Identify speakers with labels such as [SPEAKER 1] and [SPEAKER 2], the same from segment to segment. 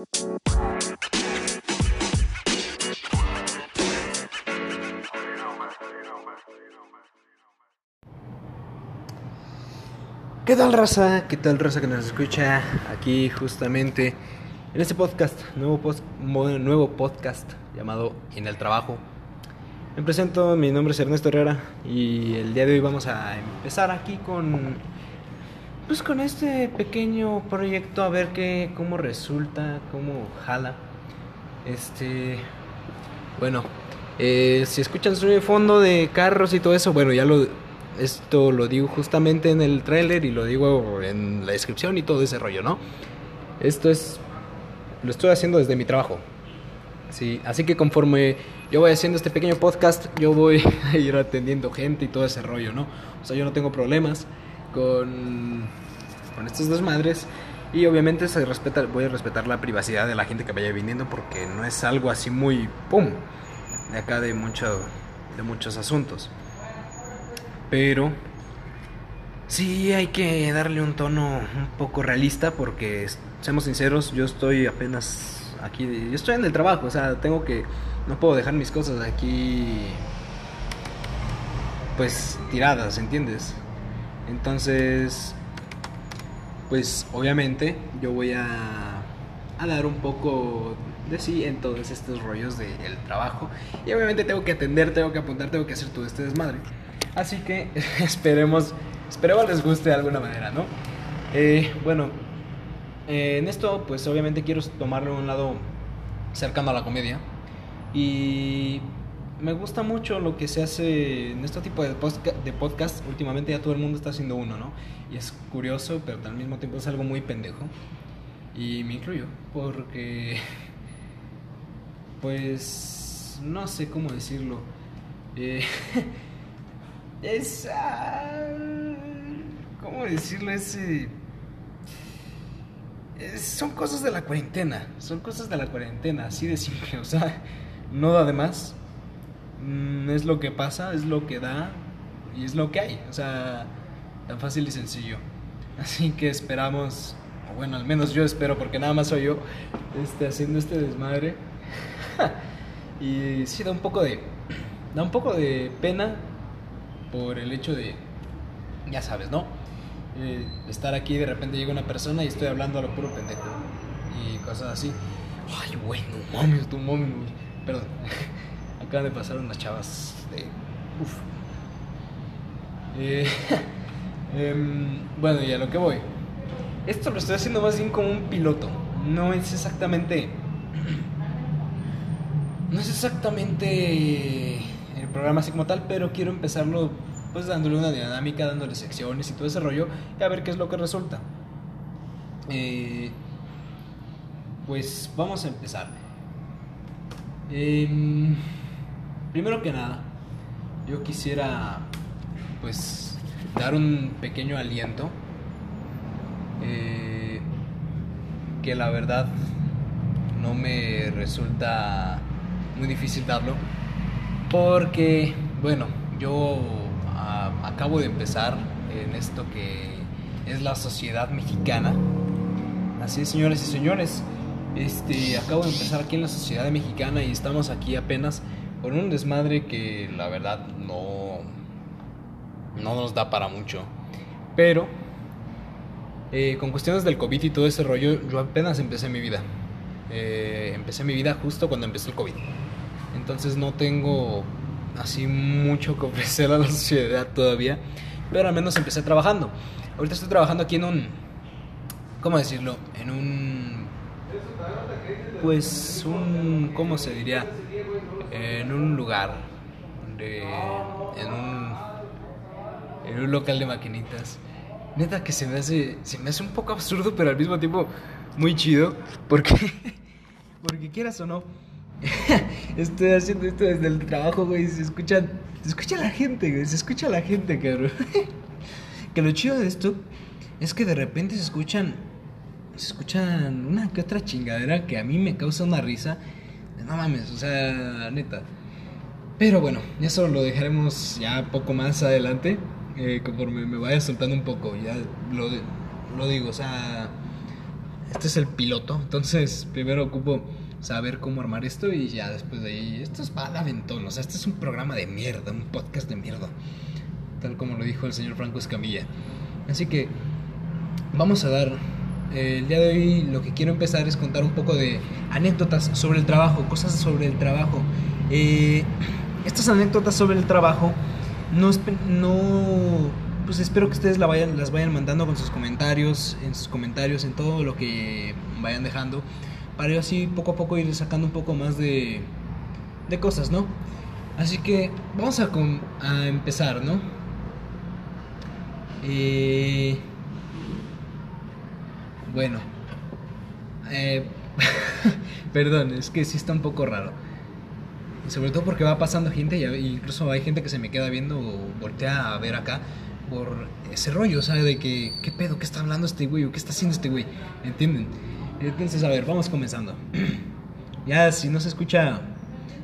[SPEAKER 1] ¿Qué tal raza? ¿Qué tal raza que nos escucha aquí justamente en este podcast, nuevo, post, nuevo podcast llamado En el Trabajo? Me presento, mi nombre es Ernesto Herrera y el día de hoy vamos a empezar aquí con pues con este pequeño proyecto a ver qué cómo resulta, cómo jala. Este bueno, eh, si escuchan sonido de fondo de carros y todo eso, bueno, ya lo esto lo digo justamente en el tráiler y lo digo en la descripción y todo ese rollo, ¿no? Esto es lo estoy haciendo desde mi trabajo. Sí, así que conforme yo voy haciendo este pequeño podcast, yo voy a ir atendiendo gente y todo ese rollo, ¿no? O sea, yo no tengo problemas con, con estos desmadres. Y obviamente se respeta, voy a respetar la privacidad de la gente que vaya viniendo porque no es algo así muy pum de acá de mucho de muchos asuntos. Pero sí hay que darle un tono un poco realista porque, seamos sinceros, yo estoy apenas aquí, yo estoy en el trabajo, o sea, tengo que, no puedo dejar mis cosas aquí, pues tiradas, ¿entiendes? Entonces, pues obviamente yo voy a, a dar un poco de sí en todos estos rollos del trabajo. Y obviamente tengo que atender, tengo que apuntar, tengo que hacer todo este desmadre. Así que esperemos, esperemos les guste de alguna manera, ¿no? Eh, bueno, eh, en esto pues obviamente quiero tomarlo un lado cercano a la comedia. Y me gusta mucho lo que se hace en este tipo de, de podcast. Últimamente ya todo el mundo está haciendo uno, ¿no? Y es curioso, pero al mismo tiempo es algo muy pendejo. Y me incluyo, porque... Pues... No sé cómo decirlo. Eh, es... ¿Cómo decirlo? Ese... Es, son cosas de la cuarentena. Son cosas de la cuarentena, así de simple. O sea, no da de más. Mm, es lo que pasa, es lo que da y es lo que hay. O sea, tan fácil y sencillo. Así que esperamos, o bueno, al menos yo espero, porque nada más soy yo este, haciendo este desmadre. y sí, da un poco de. Da un poco de pena por el hecho de. Ya sabes, ¿no? Eh, estar aquí de repente llega una persona y estoy hablando a lo puro pendejo. Y cosas así. Ay, güey, no mames, tu mami. Perdón. Acaban de pasar unas chavas de. Uf. Eh, eh, bueno, y a lo que voy. Esto lo estoy haciendo más bien como un piloto. No es exactamente. No es exactamente el programa así como tal, pero quiero empezarlo pues dándole una dinámica, dándole secciones y todo ese rollo y a ver qué es lo que resulta. Eh, pues vamos a empezar. Eh, primero que nada, yo quisiera pues dar un pequeño aliento eh, que la verdad no me resulta muy difícil darlo porque bueno yo a, acabo de empezar en esto que es la sociedad mexicana. Así es señores y señores este acabo de empezar aquí en la sociedad mexicana y estamos aquí apenas con un desmadre que la verdad no no nos da para mucho pero eh, con cuestiones del COVID y todo ese rollo, yo apenas empecé mi vida. Eh, empecé mi vida justo cuando empezó el COVID. Entonces no tengo así mucho que ofrecer a la sociedad todavía. Pero al menos empecé trabajando. Ahorita estoy trabajando aquí en un... ¿Cómo decirlo? En un... Pues un... ¿Cómo se diría? En un lugar. De, en un... En un local de maquinitas neta que se me hace se me hace un poco absurdo pero al mismo tiempo muy chido porque porque quieras o no estoy haciendo esto desde el trabajo güey se escuchan se escucha la gente güey se escucha la gente cabrón que lo chido de esto es que de repente se escuchan se escuchan una que otra chingadera que a mí me causa una risa no mames o sea neta pero bueno eso lo dejaremos ya poco más adelante eh, conforme me vaya soltando un poco, ya lo, lo digo, o sea, este es el piloto, entonces primero ocupo saber cómo armar esto y ya después de ahí, esto es para aventón, o sea, este es un programa de mierda, un podcast de mierda, tal como lo dijo el señor Franco Escamilla. Así que vamos a dar, el día de hoy lo que quiero empezar es contar un poco de anécdotas sobre el trabajo, cosas sobre el trabajo. Eh, estas anécdotas sobre el trabajo no, no pues espero que ustedes las vayan mandando con sus comentarios, en sus comentarios, en todo lo que vayan dejando, para yo así poco a poco ir sacando un poco más de, de cosas, ¿no? Así que vamos a, a empezar, ¿no? Eh, bueno, eh, perdón, es que sí está un poco raro. Sobre todo porque va pasando gente y incluso hay gente que se me queda viendo o voltea a ver acá por ese rollo, ¿sabes? De que, ¿qué pedo? ¿Qué está hablando este güey? ¿O qué está haciendo este güey? ¿Entienden? Entonces, a ver, vamos comenzando. ya, si no se escucha,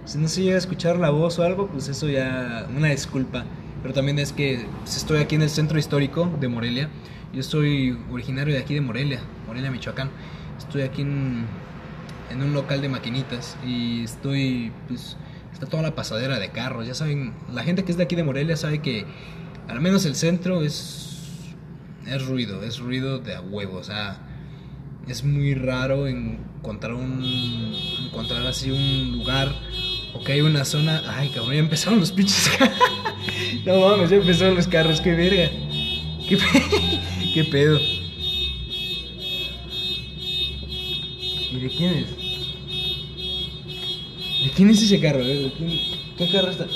[SPEAKER 1] si no se llega a escuchar la voz o algo, pues eso ya, una disculpa. Pero también es que pues, estoy aquí en el centro histórico de Morelia. Yo soy originario de aquí de Morelia, Morelia, Michoacán. Estoy aquí en, en un local de maquinitas y estoy, pues, está toda la pasadera de carros. Ya saben, la gente que es de aquí de Morelia sabe que al menos el centro es, es ruido, es ruido de huevo, o sea, es muy raro encontrar un, encontrar así un lugar o que hay una zona, ay cabrón, ya empezaron los pinches no mames, ya empezaron los carros, qué verga, qué pedo. ¿Y de quién es? ¿De quién es ese carro? ¿Qué carro está?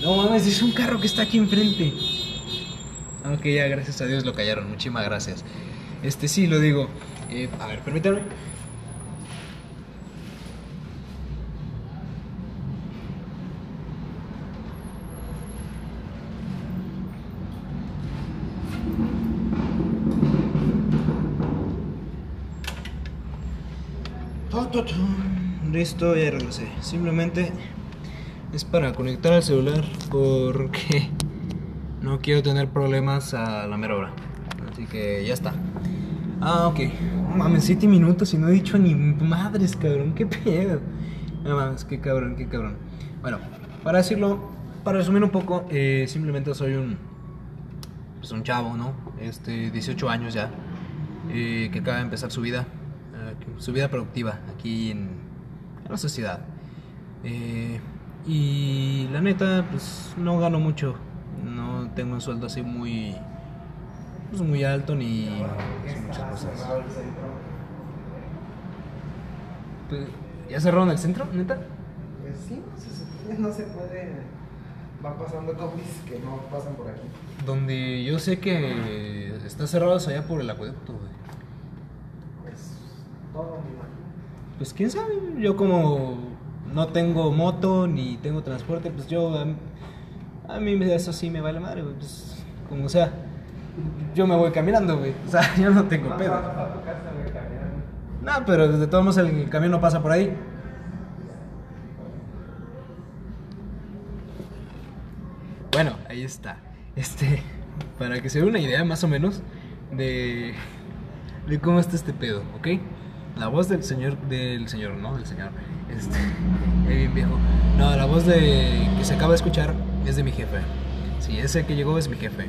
[SPEAKER 1] No mames, es un carro que está aquí enfrente. Aunque ya gracias a Dios lo callaron. Muchísimas gracias. Este sí, lo digo. Eh, a ver, permítanme. Listo, ya regresé. Simplemente es para conectar al celular porque no quiero tener problemas a la mera hora. Así que ya está. Ah, ok. Mames, 7 minutos y no he dicho ni madres, cabrón. ¿Qué pedo? No mames, qué cabrón, qué cabrón. Bueno, para decirlo, para resumir un poco, eh, simplemente soy un. Pues un chavo, ¿no? Este, 18 años ya. Eh, que acaba de empezar su vida. Eh, su vida productiva aquí en, en la sociedad. y la neta, pues no gano mucho no tengo un sueldo así muy pues muy alto ni muchas cosas. Pues, ¿Ya cerraron el centro, neta?
[SPEAKER 2] Pues sí, no se puede. Van pasando copies que no pasan por aquí.
[SPEAKER 1] Donde yo sé que está cerrado es allá por el acueducto, güey.
[SPEAKER 2] Pues todo mi
[SPEAKER 1] Pues quién sabe, yo como no tengo moto ni tengo transporte, pues yo a mí eso sí me vale madre, güey. Pues, como sea, yo me voy caminando, güey. O sea, yo no tengo pedo. No, pero de todos modos el camión no pasa por ahí. Bueno, ahí está. Este, para que se dé una idea más o menos de, de cómo está este pedo, ¿ok? La voz del señor, del señor, no, del señor, este, bien viejo. No, la voz de que se acaba de escuchar es de mi jefe. Sí, ese que llegó es mi jefe.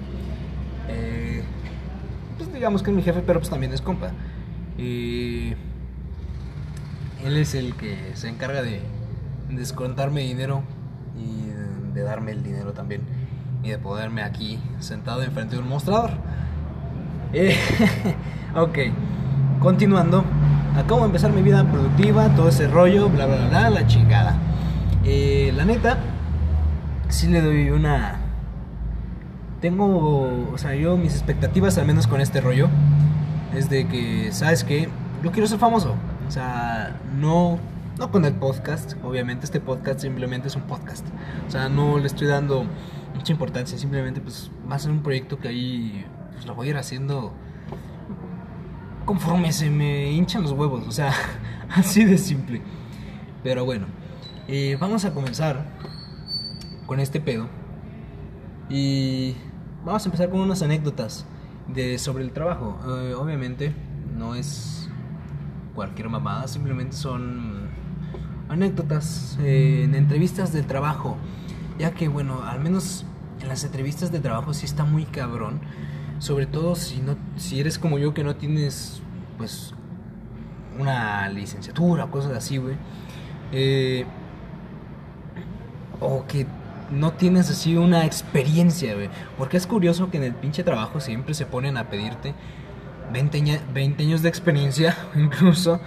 [SPEAKER 1] Eh, pues digamos que es mi jefe, pero pues también es compa. Y él es el que se encarga de descontarme dinero y de darme el dinero también. Y de poderme aquí sentado enfrente de un mostrador. Eh, ok, continuando. Acabo de empezar mi vida productiva, todo ese rollo, bla, bla, bla, la chingada. Eh, la neta, sí le doy una... Tengo, o sea, yo mis expectativas, al menos con este rollo, es de que, ¿sabes qué? Yo quiero ser famoso. O sea, no, no con el podcast, obviamente este podcast simplemente es un podcast. O sea, no le estoy dando mucha importancia, simplemente pues va a ser un proyecto que ahí pues, lo voy a ir haciendo conforme se me hinchan los huevos, o sea, así de simple. Pero bueno, eh, vamos a comenzar con este pedo. Y vamos a empezar con unas anécdotas de, sobre el trabajo. Eh, obviamente no es cualquier mamada, simplemente son anécdotas eh, en entrevistas de trabajo. Ya que, bueno, al menos en las entrevistas de trabajo sí está muy cabrón. Sobre todo si, no, si eres como yo que no tienes, pues, una licenciatura o cosas así, güey. Eh, o que no tienes así una experiencia, güey. Porque es curioso que en el pinche trabajo siempre se ponen a pedirte 20, 20 años de experiencia, incluso.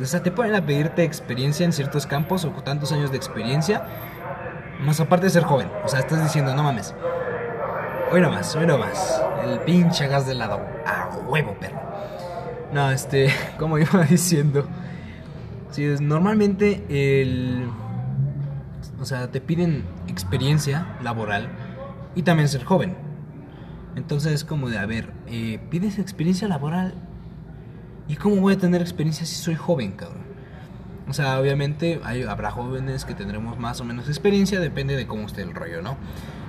[SPEAKER 1] O sea, te ponen a pedirte experiencia en ciertos campos o tantos años de experiencia. Más aparte de ser joven. O sea, estás diciendo, no mames. Hoy no más, hoy no más. El pinche gas de lado. A huevo, perro. No, este, como iba diciendo. Sí, es, normalmente el. O sea, te piden experiencia laboral y también ser joven. Entonces es como de, a ver, eh, pides experiencia laboral. ¿Y cómo voy a tener experiencia si soy joven, cabrón? O sea, obviamente hay, habrá jóvenes que tendremos más o menos experiencia, depende de cómo esté el rollo, ¿no?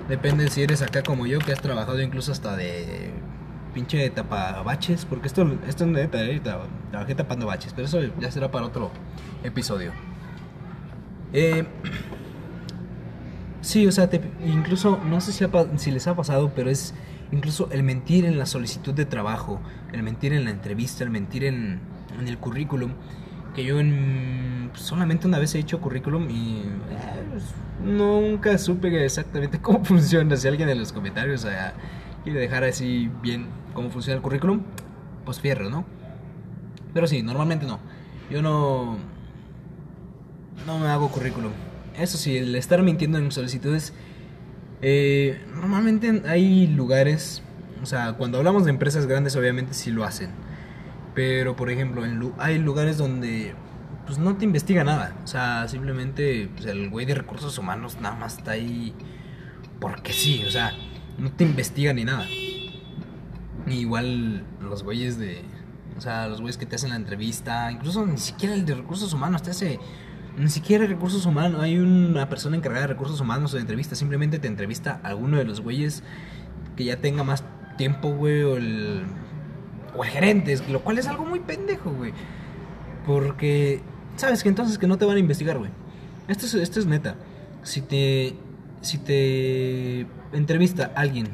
[SPEAKER 1] Depende si eres acá como yo, que has trabajado incluso hasta de pinche tapabaches, porque esto, esto es neta, ¿eh? trabajé tapando baches, pero eso ya será para otro episodio. Eh, sí, o sea, incluso, no sé si, si les ha pasado, pero es incluso el mentir en la solicitud de trabajo, el mentir en la entrevista, el mentir en, en el currículum, que yo en, solamente una vez he hecho currículum y eh, nunca supe exactamente cómo funciona. Si alguien en los comentarios eh, quiere dejar así bien cómo funciona el currículum, pues fierro, ¿no? Pero sí, normalmente no. Yo no, no me hago currículum. Eso sí, el estar mintiendo en solicitudes eh, normalmente hay lugares, o sea, cuando hablamos de empresas grandes obviamente sí lo hacen. Pero, por ejemplo, en, hay lugares donde pues no te investiga nada. O sea, simplemente pues, el güey de recursos humanos nada más está ahí porque sí. O sea, no te investiga ni nada. Igual los güeyes de... O sea, los güeyes que te hacen la entrevista. Incluso ni siquiera el de recursos humanos te hace ni siquiera recursos humanos, hay una persona encargada de recursos humanos o de entrevista, simplemente te entrevista a alguno de los güeyes que ya tenga más tiempo, güey, o el, o el gerente, lo cual es algo muy pendejo, güey. Porque, sabes que entonces que no te van a investigar, güey. Esto es, esto es neta. Si te, si te entrevista alguien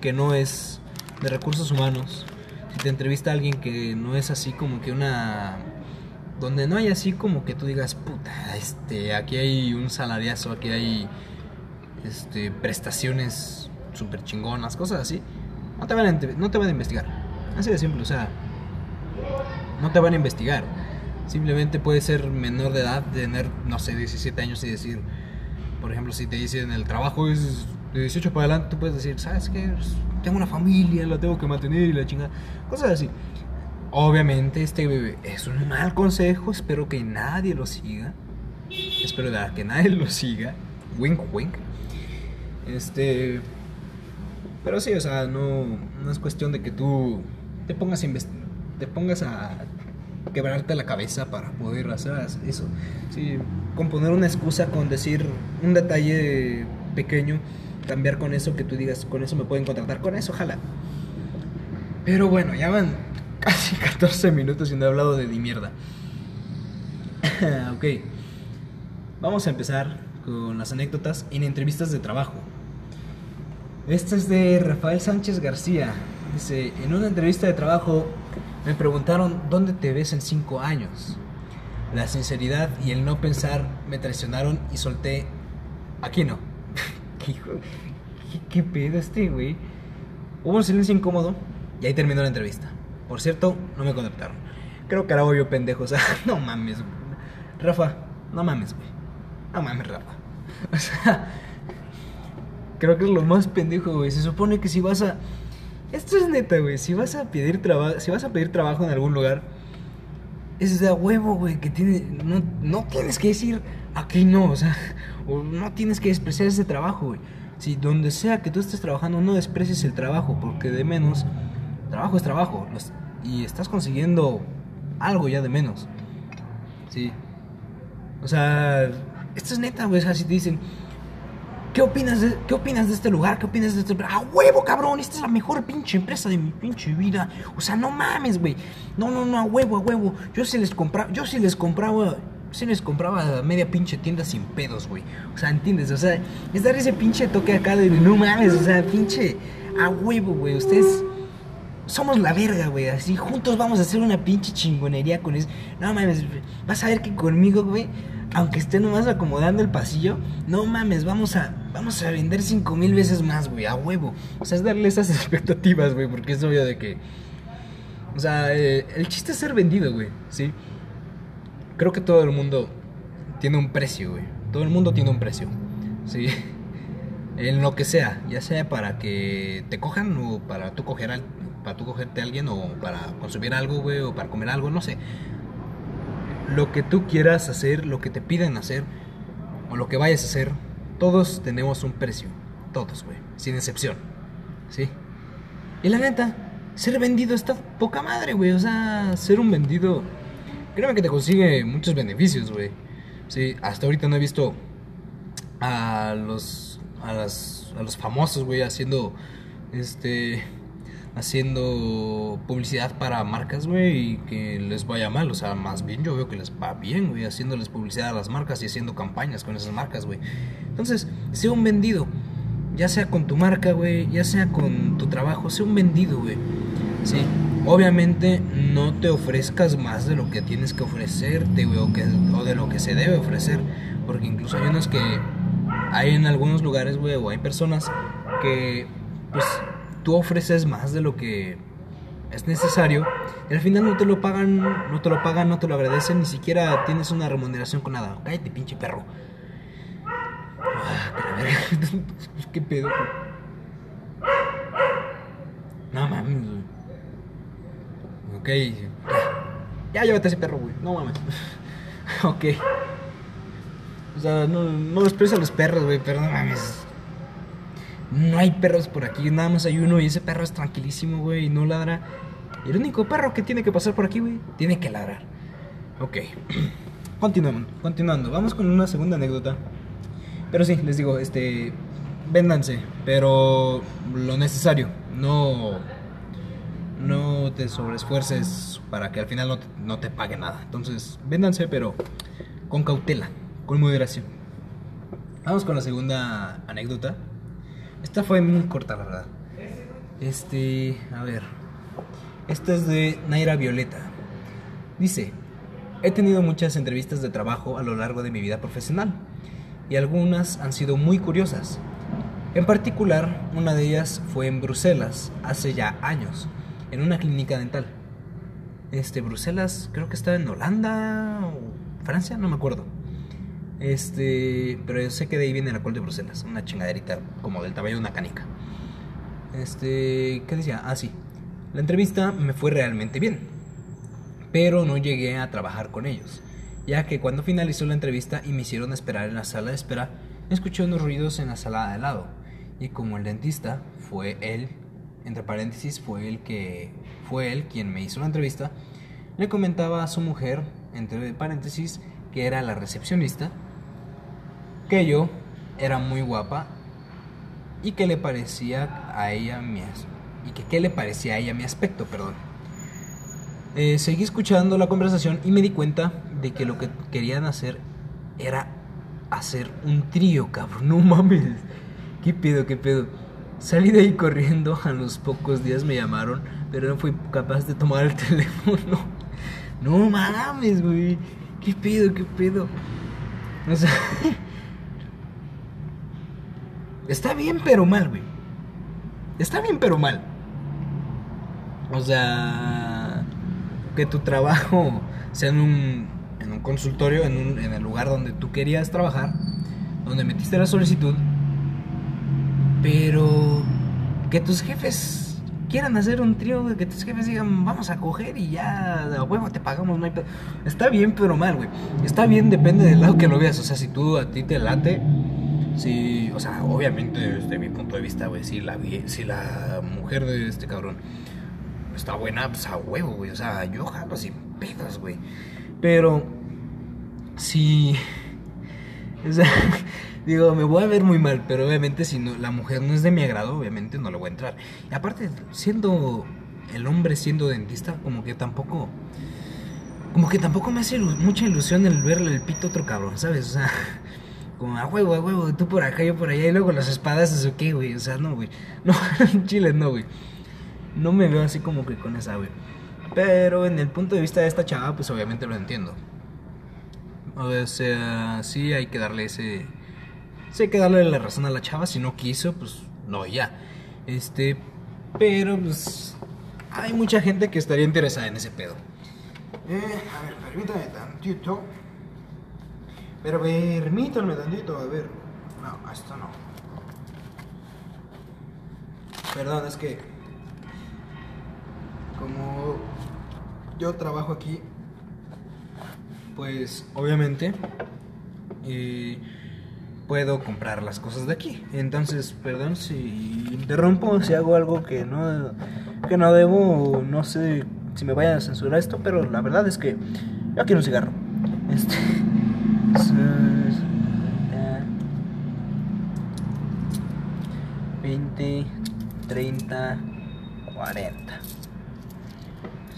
[SPEAKER 1] que no es de recursos humanos, si te entrevista alguien que no es así como que una donde no hay así como que tú digas, puta, este, aquí hay un salariazo, aquí hay este, prestaciones súper chingonas, cosas así, no te, van a, no te van a investigar. Así de simple, o sea, no te van a investigar. Simplemente puede ser menor de edad, tener, no sé, 17 años y decir, por ejemplo, si te dicen el trabajo es de 18 para adelante, tú puedes decir, ¿sabes qué? Pues, tengo una familia, la tengo que mantener y la chingada. Cosas así. Obviamente este bebé es un mal consejo, espero que nadie lo siga. Espero que nadie lo siga. Wink wink. Este pero sí, o sea, no, no es cuestión de que tú te pongas a te pongas a quebrarte la cabeza para poder hacer eso. Sí, con poner una excusa, con decir un detalle pequeño, cambiar con eso que tú digas, con eso me pueden contratar, con eso, ojalá. Pero bueno, ya van casi 14 minutos y no he hablado de ni mierda. ok. Vamos a empezar con las anécdotas en entrevistas de trabajo. Esta es de Rafael Sánchez García. Dice, en una entrevista de trabajo me preguntaron dónde te ves en 5 años. La sinceridad y el no pensar me traicionaron y solté, aquí no. ¿Qué, qué, qué pedo este, güey? Hubo un silencio incómodo y ahí terminó la entrevista. Por cierto, no me contactaron. Creo que ahora voy yo pendejo. O sea, no mames, Rafa, no mames, güey. No mames, Rafa. O sea, creo que es lo más pendejo, güey. Se supone que si vas a. Esto es neta, güey. Si vas a pedir trabajo. Si vas a pedir trabajo en algún lugar. Es de huevo, güey. Que. No, no tienes que decir aquí no. O sea. O no tienes que despreciar ese trabajo, güey. Si donde sea que tú estés trabajando, no desprecies el trabajo. Porque de menos trabajo es trabajo y estás consiguiendo algo ya de menos. Sí. O sea, esto es neta, güey. O sea, te dicen, ¿qué opinas, de, ¿qué opinas de este lugar? ¿Qué opinas de este ¡A huevo, cabrón! Esta es la mejor pinche empresa de mi pinche vida. O sea, no mames, güey. No, no, no, a huevo, a huevo. Yo sí les compraba, yo sí les compraba sí les compraba media pinche tienda sin pedos, güey. O sea, ¿entiendes? O sea, es dar ese pinche toque acá de no mames, o sea, pinche a huevo, güey. Ustedes somos la verga, güey. Así juntos vamos a hacer una pinche chingonería con eso. No mames, vas a ver que conmigo, güey, aunque esté nomás acomodando el pasillo, no mames, vamos a, vamos a vender cinco mil veces más, güey, a huevo. O sea, es darle esas expectativas, güey, porque es obvio de que. O sea, eh, el chiste es ser vendido, güey, ¿sí? creo que todo el mundo tiene un precio, güey. Todo el mundo tiene un precio, ¿sí? En lo que sea, ya sea para que te cojan o para tú coger al, para tú cogerte a alguien o para consumir algo, güey, o para comer algo, no sé. Lo que tú quieras hacer, lo que te piden hacer o lo que vayas a hacer, todos tenemos un precio, todos, güey, sin excepción. ¿Sí? Y la neta, ser vendido está poca madre, güey, o sea, ser un vendido Créeme que te consigue muchos beneficios, güey. Sí, hasta ahorita no he visto a los a, las, a los famosos, güey, haciendo este haciendo publicidad para marcas, güey, y que les vaya mal, o sea, más bien yo veo que les va bien, güey, haciéndoles publicidad a las marcas y haciendo campañas con esas marcas, güey. Entonces, sea un vendido, ya sea con tu marca, güey, ya sea con tu trabajo, sea un vendido, güey. Sí, Obviamente no te ofrezcas más de lo que tienes que ofrecerte, que, o de lo que se debe ofrecer. Porque incluso hay unos que hay en algunos lugares, güey, o hay personas que pues tú ofreces más de lo que es necesario y al final no te lo pagan, no te lo pagan, no te lo agradecen, ni siquiera tienes una remuneración con nada. Cállate, pinche perro. Ah, ¿Qué pedo? No mames, Ok. Ya, llévate ese perro, güey. No mames. ok. O sea, no, no desprecio a los perros, güey, pero no mames. No hay perros por aquí, nada más hay uno y ese perro es tranquilísimo, güey, y no ladra. Y el único perro que tiene que pasar por aquí, güey, tiene que ladrar. Ok. Continuamos, continuando. Vamos con una segunda anécdota. Pero sí, les digo, este. Véndanse, pero lo necesario. No no te sobreesfuerces para que al final no te, no te pague nada. Entonces, véndanse, pero con cautela, con moderación. Vamos con la segunda anécdota. Esta fue muy corta, la verdad. Este, a ver. Esta es de Naira Violeta. Dice, he tenido muchas entrevistas de trabajo a lo largo de mi vida profesional y algunas han sido muy curiosas. En particular, una de ellas fue en Bruselas hace ya años en una clínica dental. Este, Bruselas, creo que estaba en Holanda o Francia, no me acuerdo. Este, pero yo sé que de ahí viene el alcohol de Bruselas, una chingaderita como del tamaño de una canica. Este, ¿qué decía? Ah, sí. La entrevista me fue realmente bien, pero no llegué a trabajar con ellos, ya que cuando finalizó la entrevista y me hicieron esperar en la sala de espera, escuché unos ruidos en la sala de lado, y como el dentista fue él entre paréntesis, fue el que fue él quien me hizo la entrevista, le comentaba a su mujer, entre paréntesis, que era la recepcionista, que yo era muy guapa y que le parecía a ella mi y que le parecía a ella mi aspecto, perdón. Eh, seguí escuchando la conversación y me di cuenta de que lo que querían hacer era hacer un trío, cabrón. No mames. ¿Qué pedo, qué pedo? Salí de ahí corriendo, a los pocos días me llamaron, pero no fui capaz de tomar el teléfono. No mames, güey. ¿Qué pedo, qué pedo? O sea... Está bien, pero mal, güey. Está bien, pero mal. O sea... Que tu trabajo sea en un, en un consultorio, en, un, en el lugar donde tú querías trabajar, donde metiste la solicitud pero que tus jefes quieran hacer un trío, que tus jefes digan, vamos a coger y ya, de huevo, te pagamos, no Está bien, pero mal, güey. Está bien, depende del lado que lo veas. O sea, si tú a ti te late, si, o sea, obviamente desde mi punto de vista, güey, si la, si la mujer de este cabrón está buena, pues a huevo, güey. O sea, yo jalo sin pedos, güey. Pero, si, o sea, Digo, me voy a ver muy mal, pero obviamente si no, la mujer no es de mi agrado, obviamente no le voy a entrar. Y aparte, siendo el hombre siendo dentista, como que tampoco... Como que tampoco me hace mucha ilusión el verle el pito a otro cabrón, ¿sabes? O sea, como a huevo, a huevo, tú por acá, yo por allá, y luego las espadas, ¿eso qué, güey? O sea, no, güey. No, Chile no, güey. No me veo así como que con esa, güey. Pero en el punto de vista de esta chava, pues obviamente lo entiendo. O sea, sí hay que darle ese... Sí hay que darle la razón a la chava. Si no quiso, pues no, ya. Este... Pero, pues... Hay mucha gente que estaría interesada en ese pedo. Eh, a ver, permítame tantito. Pero permítanme tantito, a ver. No, esto no. Perdón, es que... Como yo trabajo aquí, pues obviamente eh, puedo comprar las cosas de aquí. Entonces, perdón si interrumpo, si hago algo que no, que no debo, no sé si me vayan a censurar esto, pero la verdad es que yo quiero un cigarro. Este. es, eh, 20, 30, 40.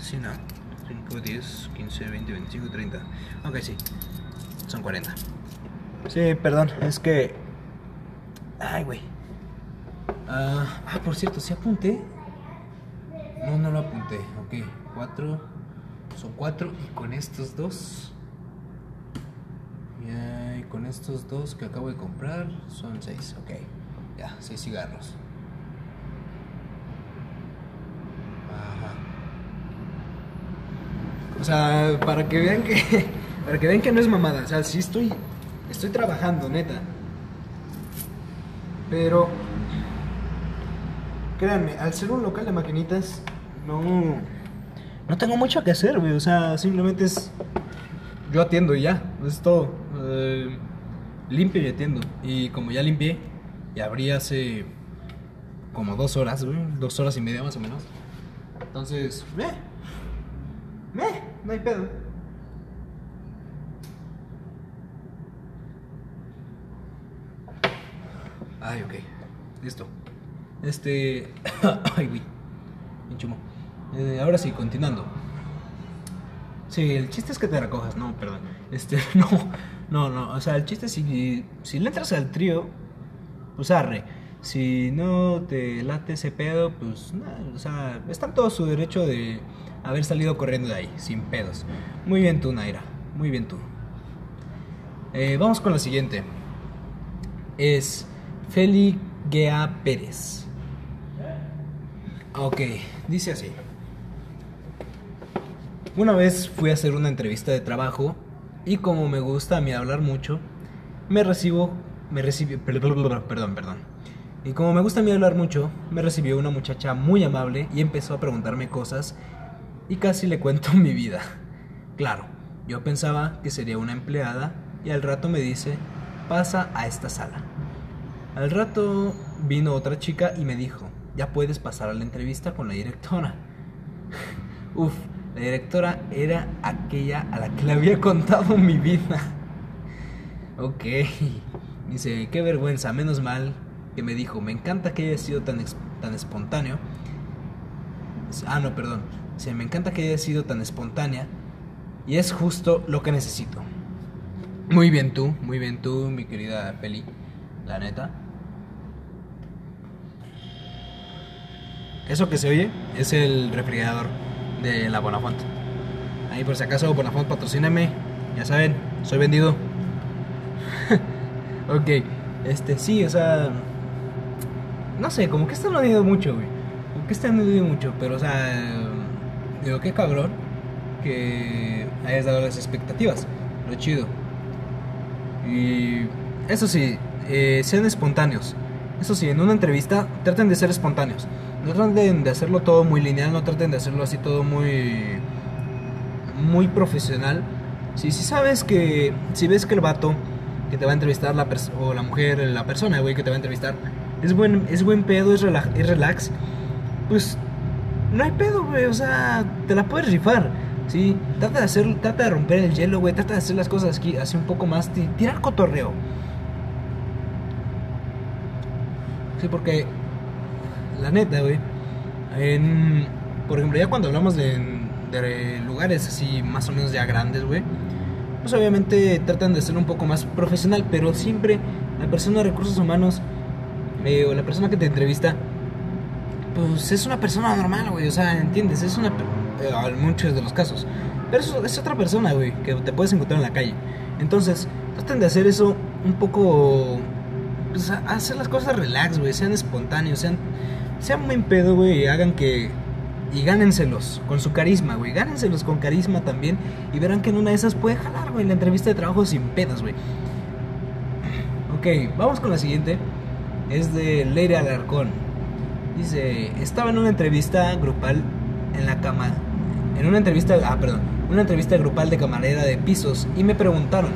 [SPEAKER 1] Sí, no. 5, 10, 15, 20, 25, 30. Ok, sí. Son 40. Sí, perdón, es que. Ay, güey. Ah, ah, por cierto, ¿sí apunté? No, no lo apunté. Ok, 4. Son 4 y con estos dos. Y con estos dos que acabo de comprar son 6. Ok, ya, 6 cigarros. Ajá. O sea, para que vean que para que vean que no es mamada, o sea, sí estoy estoy trabajando, neta. Pero créanme, al ser un local de maquinitas no no tengo mucho que hacer, güey, o sea, simplemente es yo atiendo y ya, es todo. Eh, limpio y atiendo. Y como ya limpié, y abrí hace como dos horas, güey, dos horas y media más o menos. Entonces, eh, no hay pedo. Ay, ok. Listo. Este. Ay, güey. Bien chumo. Eh, ahora sí, continuando. Sí, el chiste es que te recojas, no, perdón. Este, no, no, no. O sea, el chiste es si, si le entras al trío, pues arre. Si no te late ese pedo, pues nada, o sea, está en todo su derecho de haber salido corriendo de ahí, sin pedos. Muy bien tú, Naira, muy bien tú. Eh, vamos con la siguiente. Es Feli Gea Pérez. Ok, dice así. Una vez fui a hacer una entrevista de trabajo y como me gusta a mí hablar mucho, me recibo, me recibió, perdón, perdón. Y como me gusta a mí hablar mucho, me recibió una muchacha muy amable y empezó a preguntarme cosas y casi le cuento mi vida. Claro, yo pensaba que sería una empleada y al rato me dice, pasa a esta sala. Al rato vino otra chica y me dijo, ya puedes pasar a la entrevista con la directora. Uf, la directora era aquella a la que le había contado mi vida. Ok. Dice, qué vergüenza, menos mal que me dijo, me encanta que haya sido tan, tan espontáneo. Ah, no, perdón. Dice, me encanta que haya sido tan espontánea y es justo lo que necesito. Muy bien tú, muy bien tú, mi querida Peli, la neta. Eso que se oye es el refrigerador de la Bonafont. Ahí por si acaso Bonafont patrocíname, ya saben, soy vendido. ok, este sí, o sea, no sé, como que este no ha mucho, güey. Como que este no mucho, pero o sea, digo, qué cabrón que hayas dado las expectativas. Lo chido. Y eso sí, eh, sean espontáneos. Eso sí, en una entrevista traten de ser espontáneos. No traten de hacerlo todo muy lineal, no traten de hacerlo así todo muy muy profesional. Si si sabes que si ves que el vato que te va a entrevistar la o la mujer, la persona, güey, que te va a entrevistar es buen es buen pedo, es es relax, pues no hay pedo, güey, o sea, te la puedes rifar. Sí, trata de hacer, trata de romper el hielo, güey, trata de hacer las cosas aquí así un poco más, ti- tirar cotorreo. Sí, porque la neta, güey, en, por ejemplo, ya cuando hablamos de, de lugares así más o menos ya grandes, güey, pues obviamente tratan de ser un poco más profesional, pero siempre la persona de recursos humanos eh, o la persona que te entrevista, pues es una persona normal, güey, o sea, ¿entiendes? Es una, eh, en muchos de los casos, pero es, otra persona, güey, que te puedes encontrar en la calle. Entonces, traten de hacer eso un poco, pues hacer las cosas relax, güey, sean espontáneos, sean, sean buen pedo, güey, y hagan que y gánenselos con su carisma, güey. Gánenselos con carisma también. Y verán que en una de esas puede jalar, güey, la entrevista de trabajo sin pedos, güey. Ok, vamos con la siguiente. Es de Leire Alarcón. Dice, estaba en una entrevista grupal en la cama. En una entrevista, ah, perdón, una entrevista grupal de camarera de pisos y me preguntaron,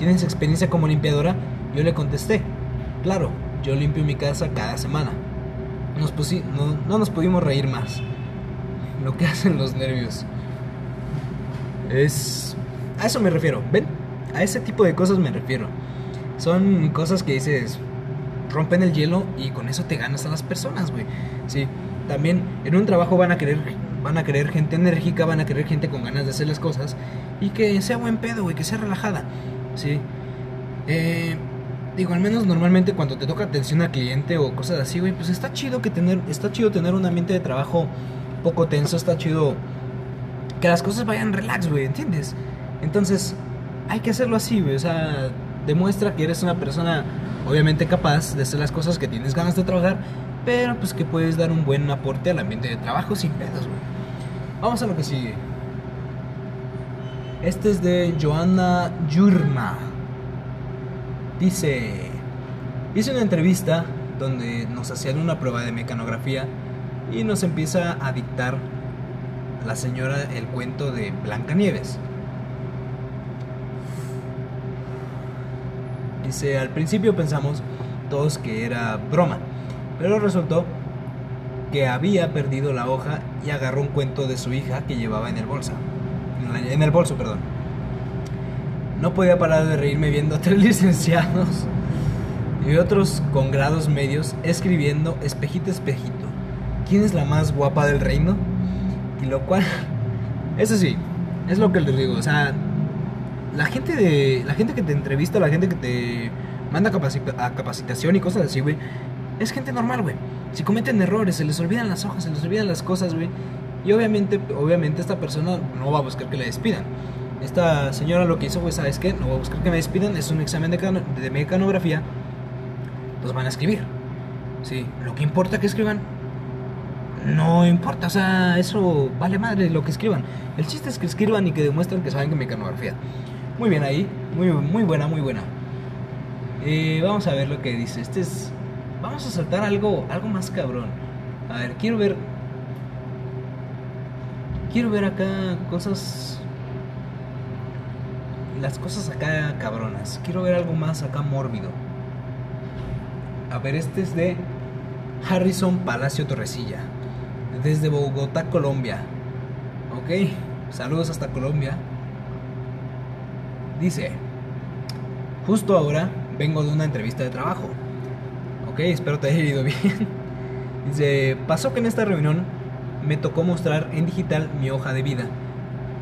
[SPEAKER 1] ¿tienes experiencia como limpiadora? Yo le contesté, claro, yo limpio mi casa cada semana. Nos pusi no, no nos pudimos reír más lo que hacen los nervios. Es... A eso me refiero, ¿ven? A ese tipo de cosas me refiero. Son cosas que dices, rompen el hielo y con eso te ganas a las personas, güey. Sí, también en un trabajo van a querer van a querer gente enérgica, van a querer gente con ganas de hacer las cosas y que sea buen pedo, güey, que sea relajada. Sí. Eh, digo, al menos normalmente cuando te toca atención al cliente o cosas así, güey, pues está chido que tener está chido tener un ambiente de trabajo poco tenso, está chido que las cosas vayan relax, güey, ¿entiendes? Entonces, hay que hacerlo así, güey, o sea, demuestra que eres una persona obviamente capaz de hacer las cosas que tienes ganas de trabajar, pero pues que puedes dar un buen aporte al ambiente de trabajo sin pedos, güey. Vamos a lo que sigue. Este es de Joanna Yurma. Dice, hice una entrevista donde nos hacían una prueba de mecanografía y nos empieza a dictar la señora el cuento de Blancanieves. Dice, al principio pensamos todos que era broma, pero resultó que había perdido la hoja y agarró un cuento de su hija que llevaba en el bolsa. En el bolso, perdón. No podía parar de reírme viendo a tres licenciados y otros con grados medios escribiendo espejito, espejito quién es la más guapa del reino. Y lo cual, eso sí, es lo que les digo. O sea, la gente, de, la gente que te entrevista, la gente que te manda a capacitación y cosas así, güey, es gente normal, güey. Si cometen errores, se les olvidan las hojas, se les olvidan las cosas, güey. Y obviamente, obviamente esta persona no va a buscar que le despidan. Esta señora lo que hizo, güey, ¿sabes qué? No va a buscar que me despidan, es un examen de, de mecanografía. Los van a escribir. Sí, lo que importa que escriban no importa, o sea, eso vale madre lo que escriban. El chiste es que escriban y que demuestren que saben que mecanografía. Muy bien ahí, muy, muy buena, muy buena. Eh, vamos a ver lo que dice. Este es. Vamos a saltar algo, algo más cabrón. A ver, quiero ver. Quiero ver acá cosas. Las cosas acá cabronas. Quiero ver algo más acá mórbido. A ver, este es de Harrison Palacio Torrecilla desde Bogotá, Colombia. Ok, saludos hasta Colombia. Dice, justo ahora vengo de una entrevista de trabajo. Ok, espero te haya ido bien. Dice, pasó que en esta reunión me tocó mostrar en digital mi hoja de vida.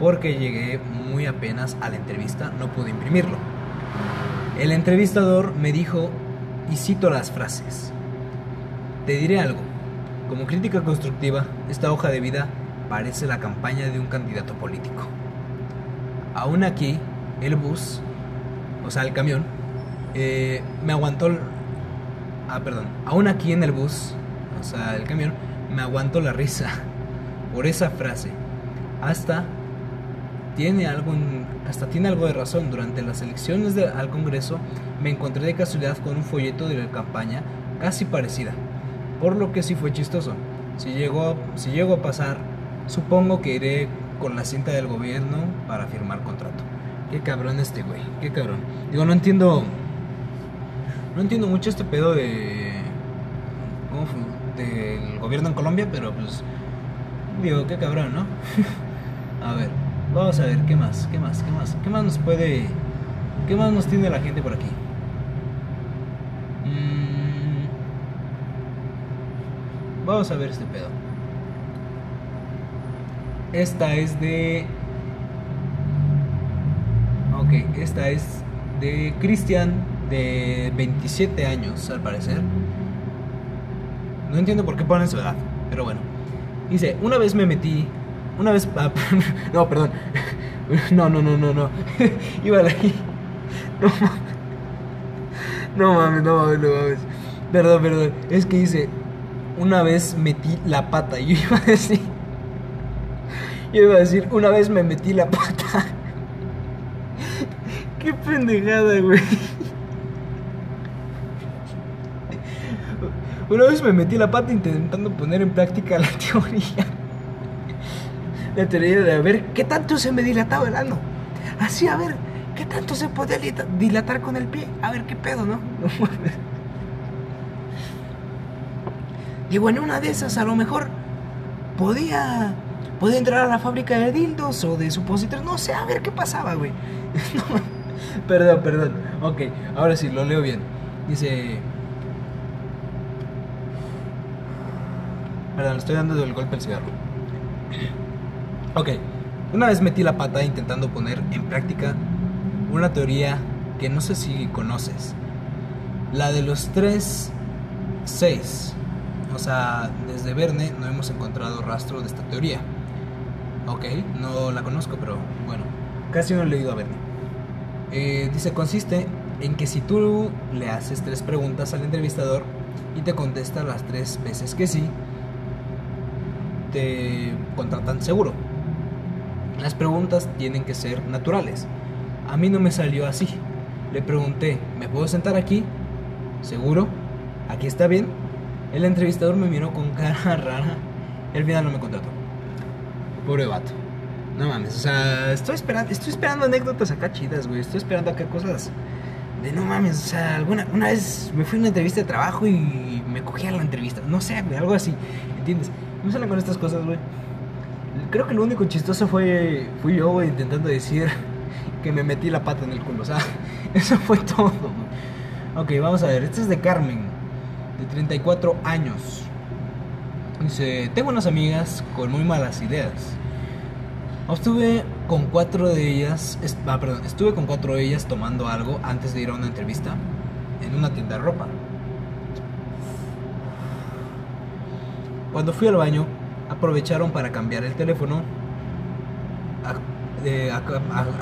[SPEAKER 1] Porque llegué muy apenas a la entrevista, no pude imprimirlo. El entrevistador me dijo, y cito las frases, te diré algo, como crítica constructiva, esta hoja de vida parece la campaña de un candidato político. Aún aquí, el bus, o sea, el camión, eh, me aguantó... Ah, perdón. Aún aquí en el bus, o sea, el camión, me aguantó la risa por esa frase. Hasta tiene algo, hasta tiene algo de razón. Durante las elecciones al Congreso me encontré de casualidad con un folleto de la campaña casi parecida por lo que sí fue chistoso. Si llegó, si llego a pasar, supongo que iré con la cinta del gobierno para firmar contrato. Qué cabrón este güey, qué cabrón. Digo, no entiendo. No entiendo mucho este pedo de. Del gobierno en Colombia, pero pues. Digo, qué cabrón, ¿no? a ver, vamos a ver, ¿qué más? ¿Qué más? ¿Qué más? ¿Qué más nos puede. ¿Qué más nos tiene la gente por aquí? vamos a ver este pedo. Esta es de. Ok, esta es de Cristian, de 27 años, al parecer. No entiendo por qué ponen su edad, pero bueno. Dice: Una vez me metí. Una vez. ah, no, perdón. No, no, no, no, no. Iba ahí. No mames. No mames, no mames, no mames. Perdón, perdón. Es que dice, una vez metí la pata. Yo iba a decir, yo iba a decir, una vez me metí la pata. Pendejada, güey. Una vez me metí la pata intentando poner en práctica la teoría. La teoría de a ver qué tanto se me dilataba el ano. Así, a ver, qué tanto se podía dilata- dilatar con el pie. A ver qué pedo, ¿no? No. Digo, en una de esas a lo mejor podía, podía entrar a la fábrica de dildos o de supositorios. No sé, a ver qué pasaba, güey. No, perdón, perdón. Ok, ahora sí, lo leo bien. Dice... Perdón, le estoy dando el golpe al cigarro. Ok, una vez metí la pata intentando poner en práctica una teoría que no sé si conoces. La de los tres seis. O sea, desde Verne no hemos encontrado rastro de esta teoría. Ok, no la conozco, pero bueno, casi no he leído a Verne. Eh, dice, consiste en que si tú le haces tres preguntas al entrevistador y te contesta las tres veces que sí, te contratan seguro. Las preguntas tienen que ser naturales. A mí no me salió así. Le pregunté, ¿me puedo sentar aquí? ¿Seguro? ¿Aquí está bien? El entrevistador me miró con cara rara al final no me contrató. Pobre vato. No mames, o sea, estoy esperando, estoy esperando anécdotas acá chidas, güey. Estoy esperando acá cosas de no mames, o sea, alguna una vez me fui a una entrevista de trabajo y me cogí a la entrevista. No sé, güey, algo así. ¿Entiendes? No salen con estas cosas, güey. Creo que lo único chistoso fue fui yo, güey, intentando decir que me metí la pata en el culo. O sea, eso fue todo. güey. Ok, vamos a ver. Este es de Carmen, de 34 años. Dice, tengo unas amigas con muy malas ideas. Estuve con cuatro de ellas, ah, perdón, estuve con cuatro de ellas tomando algo antes de ir a una entrevista en una tienda de ropa. Cuando fui al baño, aprovecharon para cambiar el teléfono.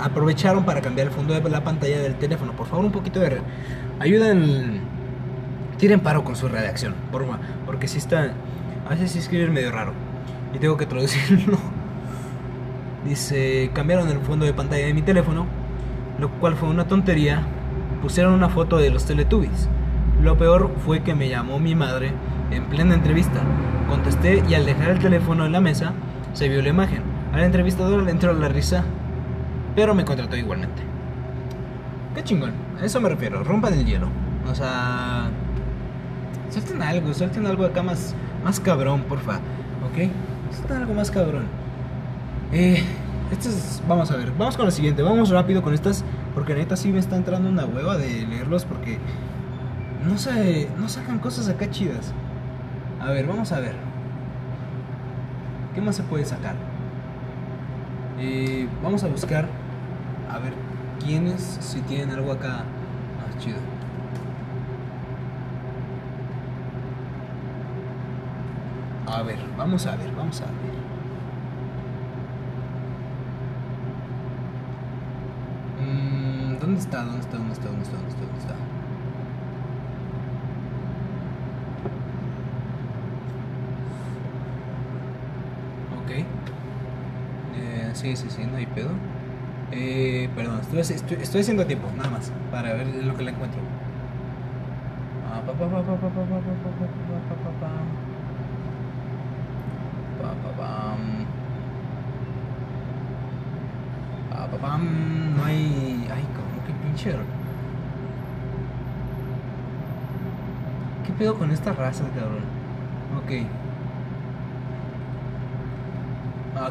[SPEAKER 1] aprovecharon para cambiar el fondo de la pantalla del teléfono. Por favor, un poquito de re- ayuda en tiren paro con su redacción, por favor, porque si está a veces sí escriben medio raro y tengo que traducirlo. Dice, cambiaron el fondo de pantalla de mi teléfono, lo cual fue una tontería. Pusieron una foto de los Teletubbies. Lo peor fue que me llamó mi madre en plena entrevista. Contesté y al dejar el teléfono en la mesa, se vio la imagen. Al entrevistador le entró la risa, pero me contrató igualmente. Qué chingón, a eso me refiero, rompan el hielo. O sea, suelten algo, suelten algo acá más, más cabrón, porfa. ¿Ok? Suelten algo más cabrón. Eh, este es, vamos a ver, vamos con lo siguiente, vamos rápido con estas, porque neta sí me está entrando una hueva de leerlos porque no sé, no sacan cosas acá chidas. A ver, vamos a ver. ¿Qué más se puede sacar? Eh, vamos a buscar a ver quiénes si tienen algo acá más chido. A ver, vamos a ver, vamos a ver. ¿Dónde está? ¿Dónde está? ¿Dónde está? ¿Dónde está? ¿Dónde está? ¿Dónde está? Ok. Eh, sí, sí, sí, no hay pedo. Eh, perdón, estoy, estoy, estoy, haciendo tiempo, nada más, para ver lo que la encuentro. No hay ¿Qué pedo con esta raza, cabrón? Ok.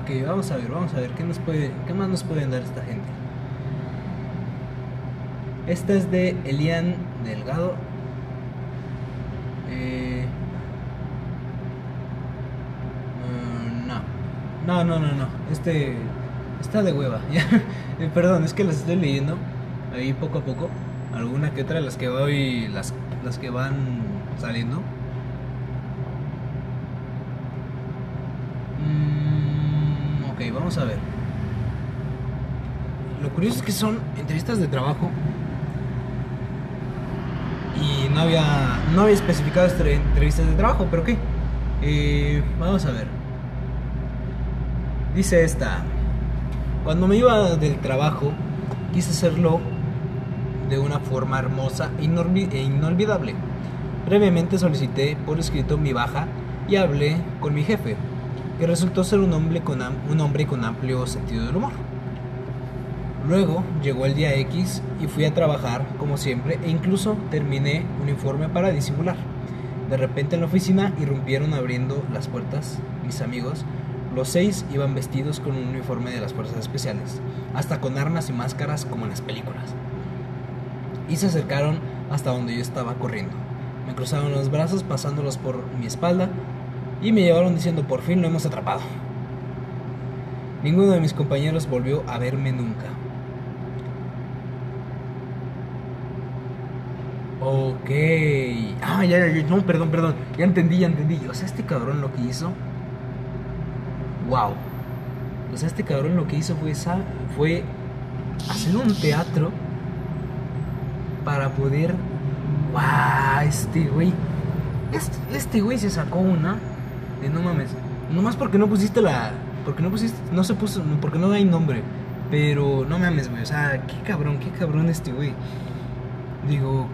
[SPEAKER 1] Ok, vamos a ver, vamos a ver qué nos puede, qué más nos pueden dar esta gente. Esta es de Elian Delgado. Eh, No, no, no, no. Este está de hueva. Eh, Perdón, es que las estoy leyendo ahí poco a poco. Alguna que otra, las que voy, las, las que van saliendo. Mm, ok, vamos a ver. Lo curioso es que son entrevistas de trabajo. Y no había, no había especificado entrevistas de trabajo, pero ¿qué? Eh, vamos a ver. Dice esta. Cuando me iba del trabajo, quise hacerlo de una forma hermosa e e inolvidable. Previamente solicité por escrito mi baja y hablé con mi jefe, que resultó ser un hombre con, un hombre con amplio sentido del humor. Luego llegó el día X y fui a trabajar como siempre e incluso terminé un informe para disimular. De repente en la oficina irrumpieron abriendo las puertas mis amigos. Los seis iban vestidos con un uniforme de las fuerzas especiales, hasta con armas y máscaras como en las películas. Y se acercaron hasta donde yo estaba corriendo. Me cruzaron los brazos pasándolos por mi espalda y me llevaron diciendo por fin lo hemos atrapado. Ninguno de mis compañeros volvió a verme nunca. Ok. Ah, ya, ya, no, perdón, perdón. Ya entendí, ya entendí. O sea, este cabrón lo que hizo. Wow. O sea, este cabrón lo que hizo fue, fue hacer un teatro para poder. Wow, este güey. Este, güey se sacó una de no mames. Nomás porque no pusiste la. Porque no pusiste. No se puso. Porque no hay nombre. Pero no mames, güey. O sea, qué cabrón, qué cabrón este güey. Digo,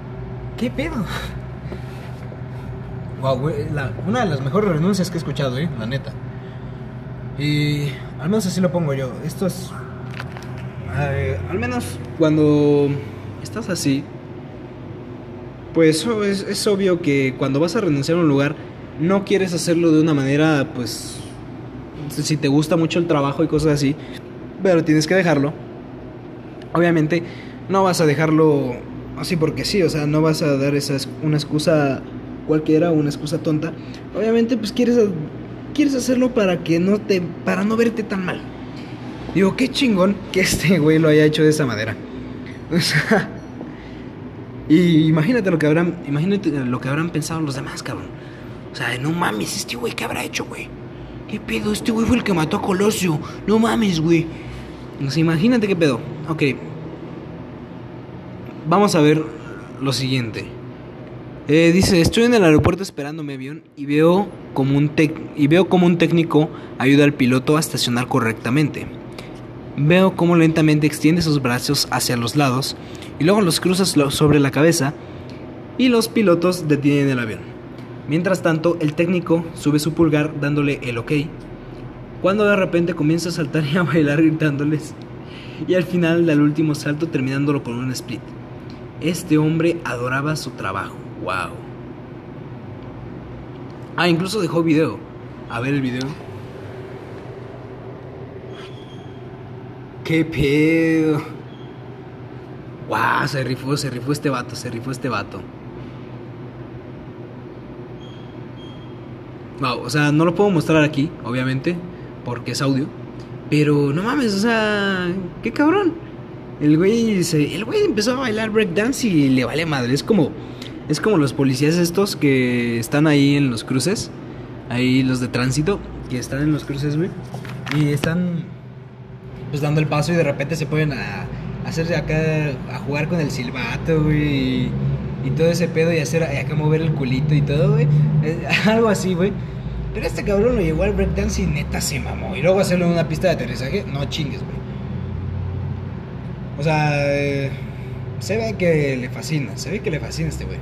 [SPEAKER 1] ¿qué pedo? Wow, güey, una de las mejores renuncias que he escuchado, eh, la neta. Y al menos así lo pongo yo. Esto es. eh, al menos cuando estás así, pues es, es obvio que cuando vas a renunciar a un lugar, no quieres hacerlo de una manera, pues. Si te gusta mucho el trabajo y cosas así, pero tienes que dejarlo. Obviamente, no vas a dejarlo así porque sí, o sea, no vas a dar esa, una excusa cualquiera, una excusa tonta. Obviamente, pues quieres, quieres hacerlo para que no te, para no verte tan mal. Digo, qué chingón que este güey lo haya hecho de esa manera. O sea, y imagínate lo que habrán, imagínate lo que habrán pensado los demás, cabrón. O sea, no mames, este güey, ¿qué habrá hecho, güey? ¿Qué pedo? Este güey fue el que mató a Colosio. No mames, güey. Sea, imagínate qué pedo. Ok. Vamos a ver lo siguiente. Eh, dice, estoy en el aeropuerto esperando mi avión y veo, como un y veo como un técnico ayuda al piloto a estacionar correctamente. Veo cómo lentamente extiende sus brazos hacia los lados y luego los cruza so- sobre la cabeza y los pilotos detienen el avión. Mientras tanto, el técnico sube su pulgar dándole el ok, cuando de repente comienza a saltar y a bailar gritándoles y al final del último salto terminándolo con un split. Este hombre adoraba su trabajo. Wow. Ah, incluso dejó video. A ver el video. ¿Qué pedo? Wow, se rifó, se rifó este vato, se rifó este vato. Wow, o sea, no lo puedo mostrar aquí, obviamente, porque es audio. Pero no mames, o sea, qué cabrón. El güey se, el güey empezó a bailar breakdance y le vale madre. Es como, es como los policías estos que están ahí en los cruces, ahí los de tránsito que están en los cruces, güey, y están pues dando el paso y de repente se ponen a hacerse acá a jugar con el silbato, güey, y, y todo ese pedo y hacer acá mover el culito y todo, güey. Algo así, güey. Pero este cabrón lo llevó al breakdance y neta se mamó. Y luego hacerlo en una pista de aterrizaje, no chingues, güey. O sea, eh, se ve que le fascina, se ve que le fascina a este güey.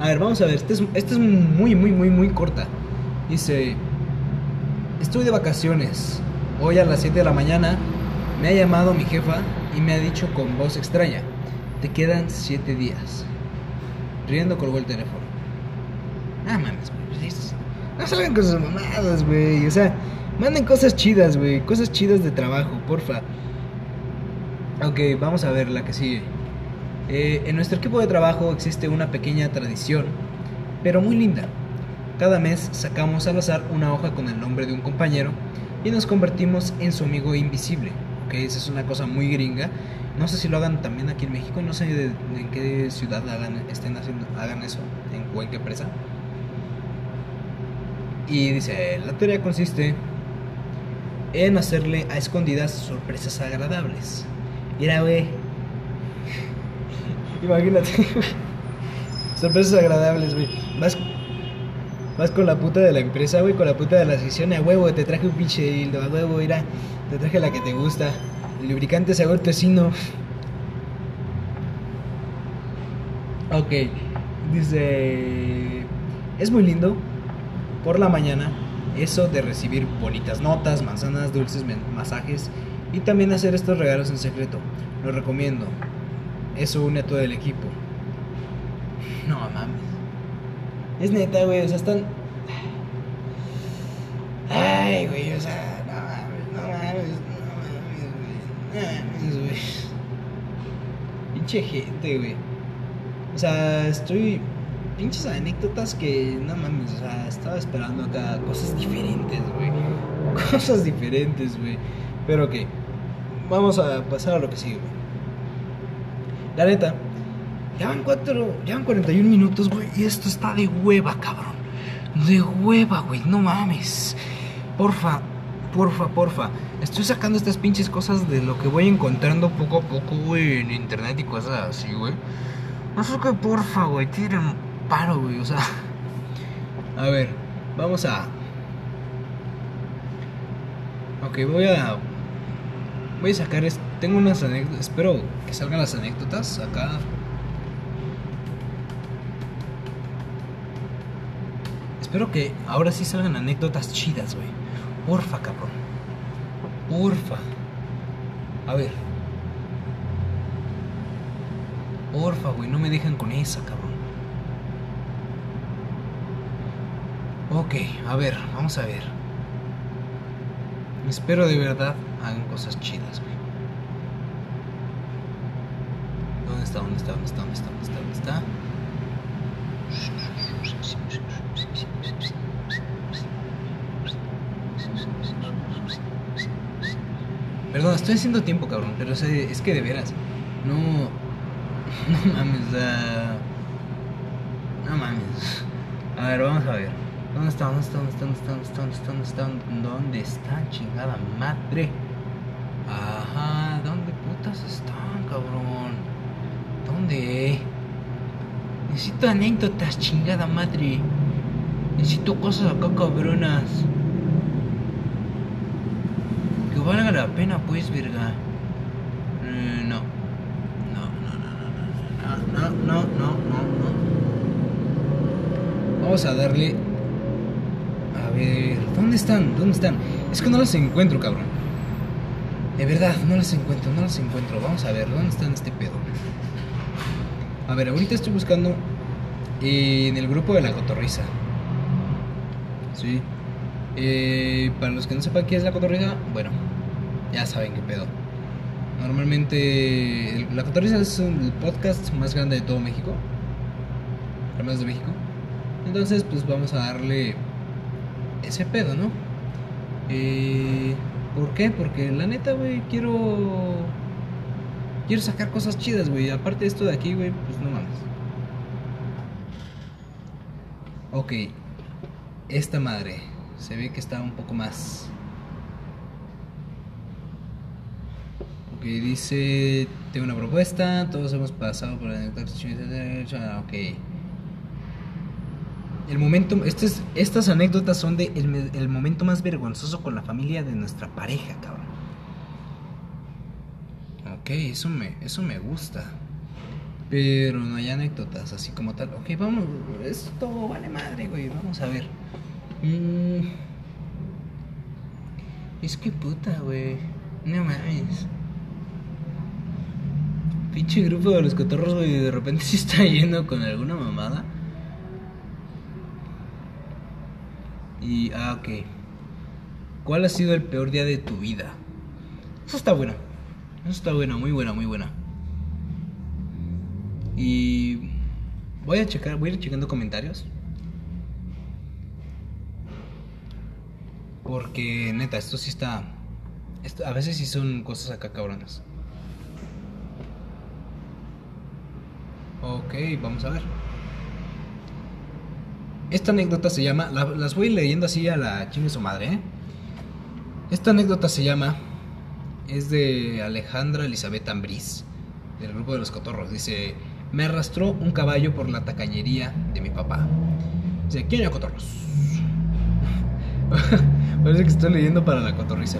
[SPEAKER 1] A ver, vamos a ver, este es, este es muy, muy, muy, muy corta. Dice, estoy de vacaciones. Hoy a las 7 de la mañana me ha llamado mi jefa y me ha dicho con voz extraña, te quedan 7 días. Riendo colgó el teléfono. Ah, mames, güey. es- No salgan con sus mamadas, güey. O sea, manden cosas chidas, güey. Cosas chidas de trabajo, porfa. Ok, vamos a ver la que sigue. Eh, en nuestro equipo de trabajo existe una pequeña tradición, pero muy linda. Cada mes sacamos al azar una hoja con el nombre de un compañero y nos convertimos en su amigo invisible. Que esa es una cosa muy gringa. No sé si lo hagan también aquí en México, no sé de, en qué ciudad hagan, estén haciendo, hagan eso, en, qué empresa. Y dice, la teoría consiste en hacerle a escondidas sorpresas agradables. Mira, güey. Imagínate, Sorpresas agradables, güey. Vas con la puta de la empresa, güey, con la puta de la sesión, a huevo, te traje un pinche dildo, a huevo, mira, te traje la que te gusta. El lubricante sabor tocino. Ok, dice... Es muy lindo por la mañana eso de recibir bonitas notas, manzanas, dulces, masajes y también hacer estos regalos en secreto. Lo recomiendo. Eso une a todo el equipo. No mames. Es neta, güey, o sea, están... Ay, güey, o sea, no mames, no mames, no mames, güey. No mames, güey. Pinche gente, güey. O sea, estoy pinches anécdotas que no mames, o sea, estaba esperando acá cosas diferentes, güey. Cosas diferentes, güey. Pero ok, vamos a pasar a lo que sigue, güey. La neta, ya van cuatro, ya van 41 minutos, güey, y esto está de hueva, cabrón. De hueva, güey, no mames. Porfa, porfa, porfa. Estoy sacando estas pinches cosas de lo que voy encontrando poco a poco, güey, en internet y cosas así, güey. No sé que porfa, güey, tiren paro, güey. O sea, a ver, vamos a. Ok, voy a. Voy a sacar. Tengo unas anécdotas. Espero que salgan las anécdotas acá. Espero que ahora sí salgan anécdotas chidas, güey. Porfa, cabrón. Porfa. A ver. Porfa, güey, no me dejan con esa, cabrón. Ok, a ver, vamos a ver. Espero de verdad hagan cosas chidas, güey. ¿Dónde está? ¿Dónde está? ¿Dónde está? ¿Dónde está? ¿Dónde está? ¿Dónde está? no, estoy haciendo tiempo, cabrón, pero o es que de veras, no, no mames, o no mames. A ver, vamos a ver. ¿Dónde está? ¿Dónde está? ¿Dónde está? ¿Dónde está? ¿Dónde está? ¿Dónde está? ¿Dónde está? Chingada madre. Ajá, ¿dónde putas están, cabrón? ¿Dónde? Necesito anécdotas, chingada madre. Necesito cosas acá cabronas valga la pena, pues, verga. Mm, no. No, no, no, no, no, no, no, no. Vamos a darle... A ver, ¿dónde están? ¿Dónde están? Es que no las encuentro, cabrón. De verdad, no las encuentro, no las encuentro. Vamos a ver, ¿dónde están este pedo? A ver, ahorita estoy buscando en el grupo de la cotorriza. Sí. Eh, para los que no sepan qué es la cotorriza, bueno, ya saben qué pedo. Normalmente, la cotorriza es el podcast más grande de todo México. Además de México. Entonces, pues vamos a darle ese pedo, ¿no? Eh, ¿Por qué? Porque la neta, güey, quiero. Quiero sacar cosas chidas, güey. Aparte de esto de aquí, güey, pues no mames. Ok. Esta madre. Se ve que está un poco más. Ok, dice. Tengo una propuesta. Todos hemos pasado por la. Ok. El momento, estas, estas anécdotas son de el, momento más vergonzoso con la familia de nuestra pareja, cabrón. Ok, eso me, eso me gusta. Pero no hay anécdotas así como tal. Ok, vamos, esto vale madre, güey. Vamos a ver. Mm. es que puta, güey. No mames. Pinche grupo de los cotorros, güey, de repente se está yendo con alguna mamada. Y, ah, ok. ¿Cuál ha sido el peor día de tu vida? Eso está bueno. Eso está bueno, muy buena, muy buena. Y voy a checar, voy a ir checando comentarios. Porque neta, esto sí está... a veces sí son cosas acá cabronas. Ok, vamos a ver. Esta anécdota se llama... la- las voy leyendo así a la chingue su madre, ¿eh? Esta anécdota se llama... Es de Alejandra Elizabeth Ambriz, del grupo de los cotorros. Dice... Me arrastró un caballo por la tacañería de mi papá. Dice, ¿quién era cotorros? Parece que estoy leyendo para la cotorriza.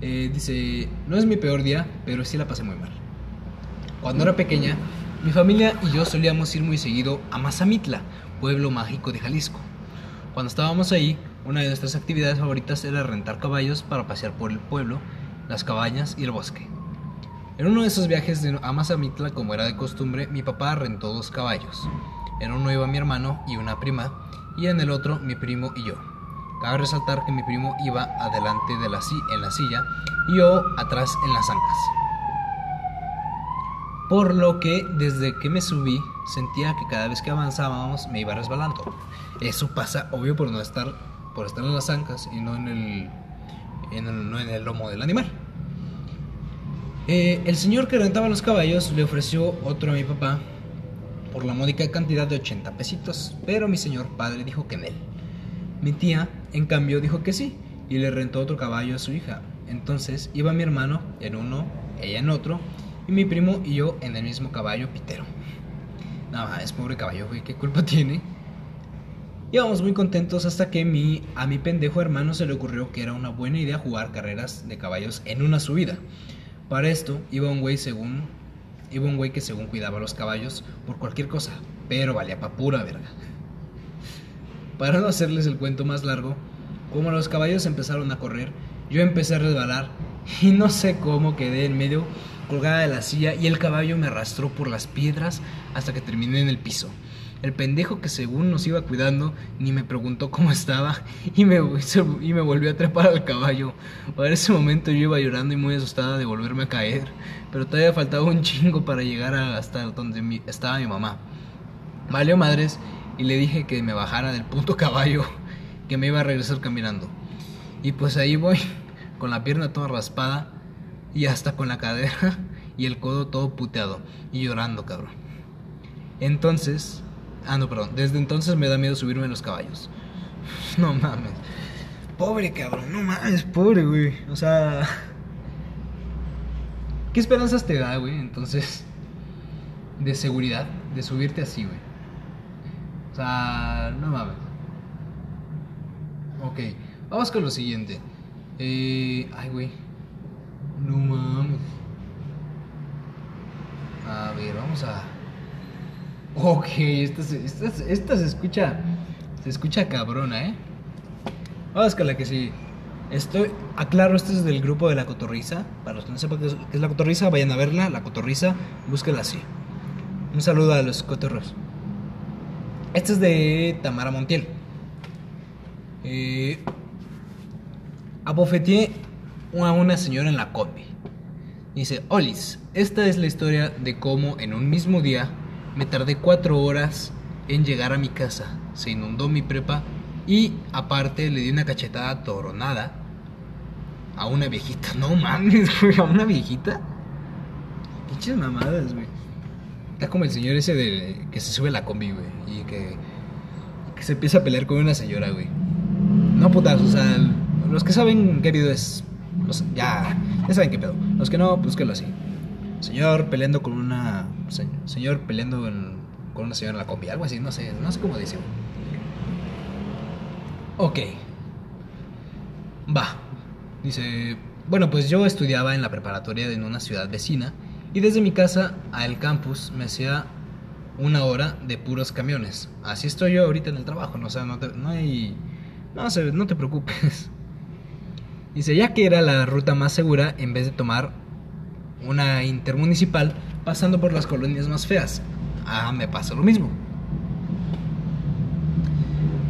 [SPEAKER 1] Eh, dice, no es mi peor día, pero sí la pasé muy mal. Cuando era pequeña, mi familia y yo solíamos ir muy seguido a Mazamitla, pueblo mágico de Jalisco. Cuando estábamos ahí, una de nuestras actividades favoritas era rentar caballos para pasear por el pueblo, las cabañas y el bosque. En uno de esos viajes a Mazamitla, como era de costumbre, mi papá rentó dos caballos. En uno iba mi hermano y una prima, y en el otro mi primo y yo. Cabe resaltar que mi primo iba adelante de la en la silla y yo atrás en las ancas. Por lo que desde que me subí sentía que cada vez que avanzábamos me iba resbalando. Eso pasa obvio por no estar por estar en las ancas y no en el, no en el lomo del animal. Eh, el señor que rentaba los caballos le ofreció otro a mi papá por la módica cantidad de 80 pesitos, pero mi señor padre dijo que en él. Mi tía, en cambio, dijo que sí y le rentó otro caballo a su hija. Entonces iba mi hermano en uno, ella en otro, y mi primo y yo en el mismo caballo pitero. Nada más, pobre caballo, güey, ¿qué culpa tiene? Íbamos muy contentos hasta que mi, a mi pendejo hermano se le ocurrió que era una buena idea jugar carreras de caballos en una subida. Para esto iba un güey según iba un güey que según cuidaba los caballos por cualquier cosa, pero valía pa pura verga. Para no hacerles el cuento más largo, como los caballos empezaron a correr, yo empecé a resbalar y no sé cómo quedé en medio colgada de la silla y el caballo me arrastró por las piedras hasta que terminé en el piso. El pendejo que según nos iba cuidando ni me preguntó cómo estaba y me, y me volvió a trepar al caballo. Para ese momento yo iba llorando y muy asustada de volverme a caer, pero todavía faltaba un chingo para llegar hasta donde mi- estaba mi mamá. Valió madres y le dije que me bajara del puto caballo, que me iba a regresar caminando. Y pues ahí voy, con la pierna toda raspada y hasta con la cadera y el codo todo puteado y llorando, cabrón. Entonces, ah no, perdón, desde entonces me da miedo subirme en los caballos. No mames. Pobre cabrón, no mames, pobre güey. O sea, ¿qué esperanzas te da, güey? Entonces, de seguridad, de subirte así, güey. O sea, no mames. Ok, vamos con lo siguiente. Eh, ay, güey. No mames. A ver, vamos a. Ok, esta se, esta, esta se escucha. Se escucha cabrona, ¿eh? Vamos con la que sí. Estoy. Aclaro, este es del grupo de la cotorriza. Para los que no sepan qué es la cotorriza, vayan a verla. La cotorriza, búsquela así. Un saludo a los cotorros. Este es de Tamara Montiel. Eh, abofeteé a una señora en la combi. Dice, Olis, esta es la historia de cómo en un mismo día me tardé cuatro horas en llegar a mi casa. Se inundó mi prepa y aparte le di una cachetada toronada a una viejita. No mames, güey, a una viejita. Pinches mamadas, güey. Está como el señor ese que se sube a la combi, güey, y que, que se empieza a pelear con una señora, güey. No putas, o sea, los que saben qué video es, los- ya, ya saben qué pedo. Los que no, búsquenlo así. Señor peleando con una, se- señor peleando en- con una señora en la combi, algo así, no sé, no sé cómo decirlo. Ok. Va. Dice, bueno, pues yo estudiaba en la preparatoria en una ciudad vecina y desde mi casa al campus me hacía una hora de puros camiones. Así estoy yo ahorita en el trabajo, no, o sea, no, te, no hay... No, sé, no te preocupes. Dice, ya que era la ruta más segura en vez de tomar una intermunicipal pasando por las colonias más feas. Ah, me pasa lo mismo.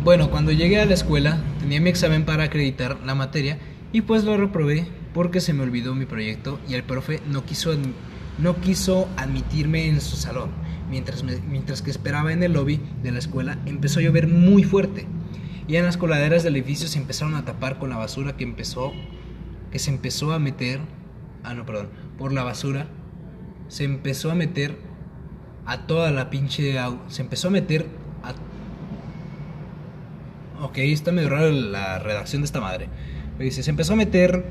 [SPEAKER 1] Bueno, cuando llegué a la escuela tenía mi examen para acreditar la materia y pues lo reprobé porque se me olvidó mi proyecto y el profe no quiso, no quiso admitirme en su salón. Mientras, mientras que esperaba en el lobby de la escuela empezó a llover muy fuerte. Y en las coladeras del edificio se empezaron a tapar con la basura que empezó, que se empezó a meter, ah no, perdón, por la basura, se empezó a meter a toda la pinche agua, se empezó a meter a... Ok, está medio raro la redacción de esta madre. Dice, se empezó a meter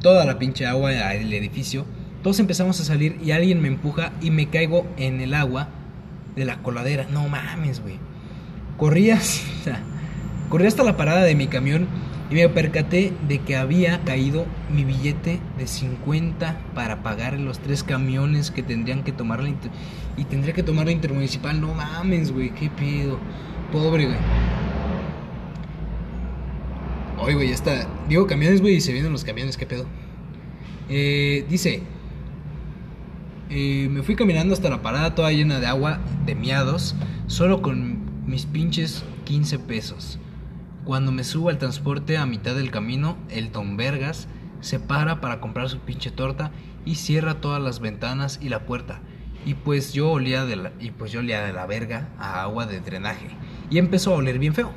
[SPEAKER 1] toda la pinche agua al edificio. Todos empezamos a salir y alguien me empuja y me caigo en el agua de la coladera. No mames, güey. Corrí hasta, corrí hasta la parada de mi camión y me percaté de que había caído mi billete de 50 para pagar los tres camiones que tendrían que tomar la y tendría que tomar la intermunicipal. No mames, güey, qué pedo. Pobre, güey. Oye, güey, ya está. Digo camiones, güey, y se vienen los camiones, qué pedo. Eh, dice, eh, me fui caminando hasta la parada toda llena de agua, de miados, solo con mis pinches 15 pesos. Cuando me subo al transporte a mitad del camino, el Don Vergas se para para comprar su pinche torta y cierra todas las ventanas y la puerta. Y pues yo olía de la, y pues yo olía de la verga a agua de drenaje. Y empezó a oler bien feo.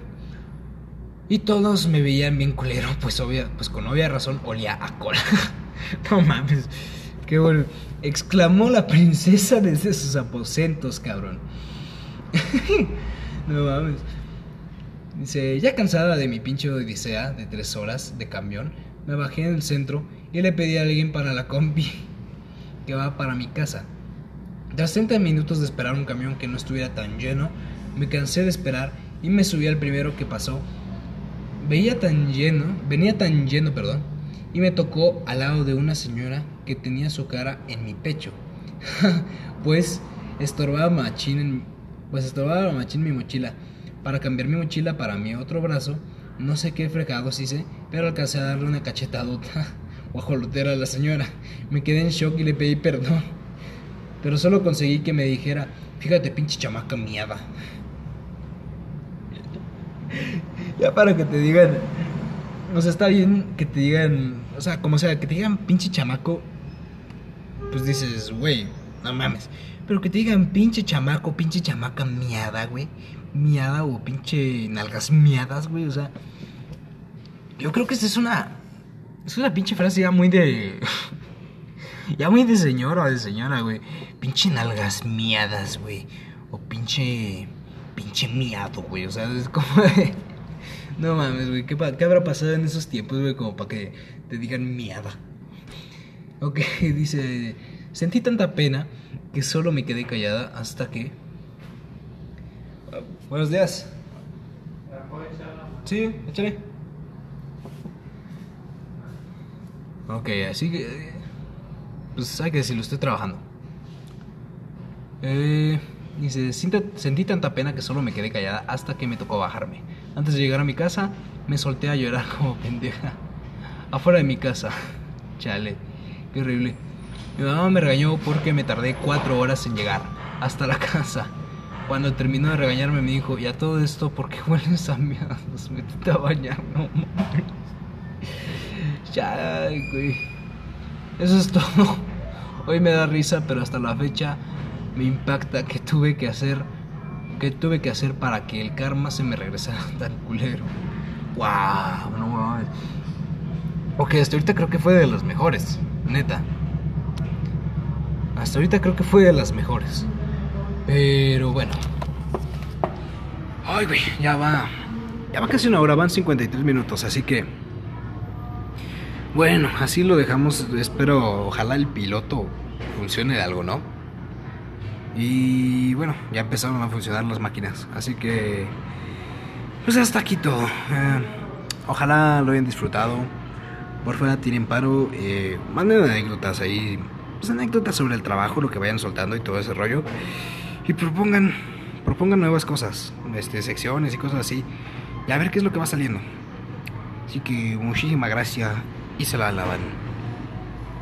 [SPEAKER 1] Y todos me veían bien culero, pues obvia, pues con obvia razón olía a cola. no mames. Qué bueno. Exclamó la princesa desde sus aposentos, cabrón. no mames. Dice, ya cansada de mi pinche odisea de tres horas de camión, me bajé en el centro y le pedí a alguien para la combi que va para mi casa. Tras 30 minutos de esperar un camión que no estuviera tan lleno, me cansé de esperar y me subí al primero que pasó. Veía tan lleno, venía tan lleno, perdón, y me tocó al lado de una señora que tenía su cara en mi pecho. pues estorbaba machín, en- pues estorbaba machín mi mochila. Para cambiar mi mochila para mi otro brazo, no sé qué fregados hice, pero alcancé a darle una cachetadota guajolotera a la señora. Me quedé en shock y le pedí perdón. Pero solo conseguí que me dijera, fíjate pinche chamaca miada. ya para que te digan, o sea, está bien que te digan, o sea, como sea, que te digan pinche chamaco, pues dices, güey, no mames. Pero que te digan pinche chamaco, pinche chamaca miada, güey. Miada o pinche nalgas miadas, güey. O sea, yo creo que esta es una, es una pinche frase ya muy de... Ya muy de señora, de señora, güey. Pinche nalgas miadas, güey. O pinche. Pinche miado, güey. O sea, es como de. No mames, güey. ¿Qué, qué habrá pasado en esos tiempos, güey? Como para que te digan miada. Ok, dice. Sentí tanta pena que solo me quedé callada hasta que. Buenos días. Sí, échale. Ok, así que. Pues hay que decirlo, estoy trabajando. Eh, dice, "Sienta- sentí tanta pena que solo me quedé callada hasta que me tocó bajarme. Antes de llegar a mi casa, me solté a llorar como pendeja. Afuera de mi casa. Chale, qué horrible. Mi mamá me regañó porque me tardé cuatro horas en llegar hasta la casa. Cuando terminó de regañarme me dijo, y a todo esto, ¿por qué hueles a miados? Métete a bañar, no mames. Ya, güey. Eso es todo. Hoy me da risa, pero hasta la fecha me impacta que tuve que hacer que tuve que hacer para que el karma se me regresara tan culero. Wow, no mames. Ok, hasta ahorita creo que fue de las mejores, neta. Hasta ahorita creo que fue de las mejores. Pero bueno. Ay, güey, ya va. Ya va casi una hora, van 53 minutos, así que. Bueno, así lo dejamos. Espero, ojalá el piloto funcione algo, ¿no? Y bueno, ya empezaron a funcionar las máquinas. Así que. Pues hasta aquí todo. Eh, ojalá lo hayan disfrutado. Por fuera tienen paro. Eh, manden anécdotas ahí. Pues anécdotas sobre el trabajo, lo que vayan soltando y todo ese rollo. Y propongan. Propongan nuevas cosas. Este, secciones y cosas así. Y a ver qué es lo que va saliendo. Así que muchísimas gracias y se la lavan.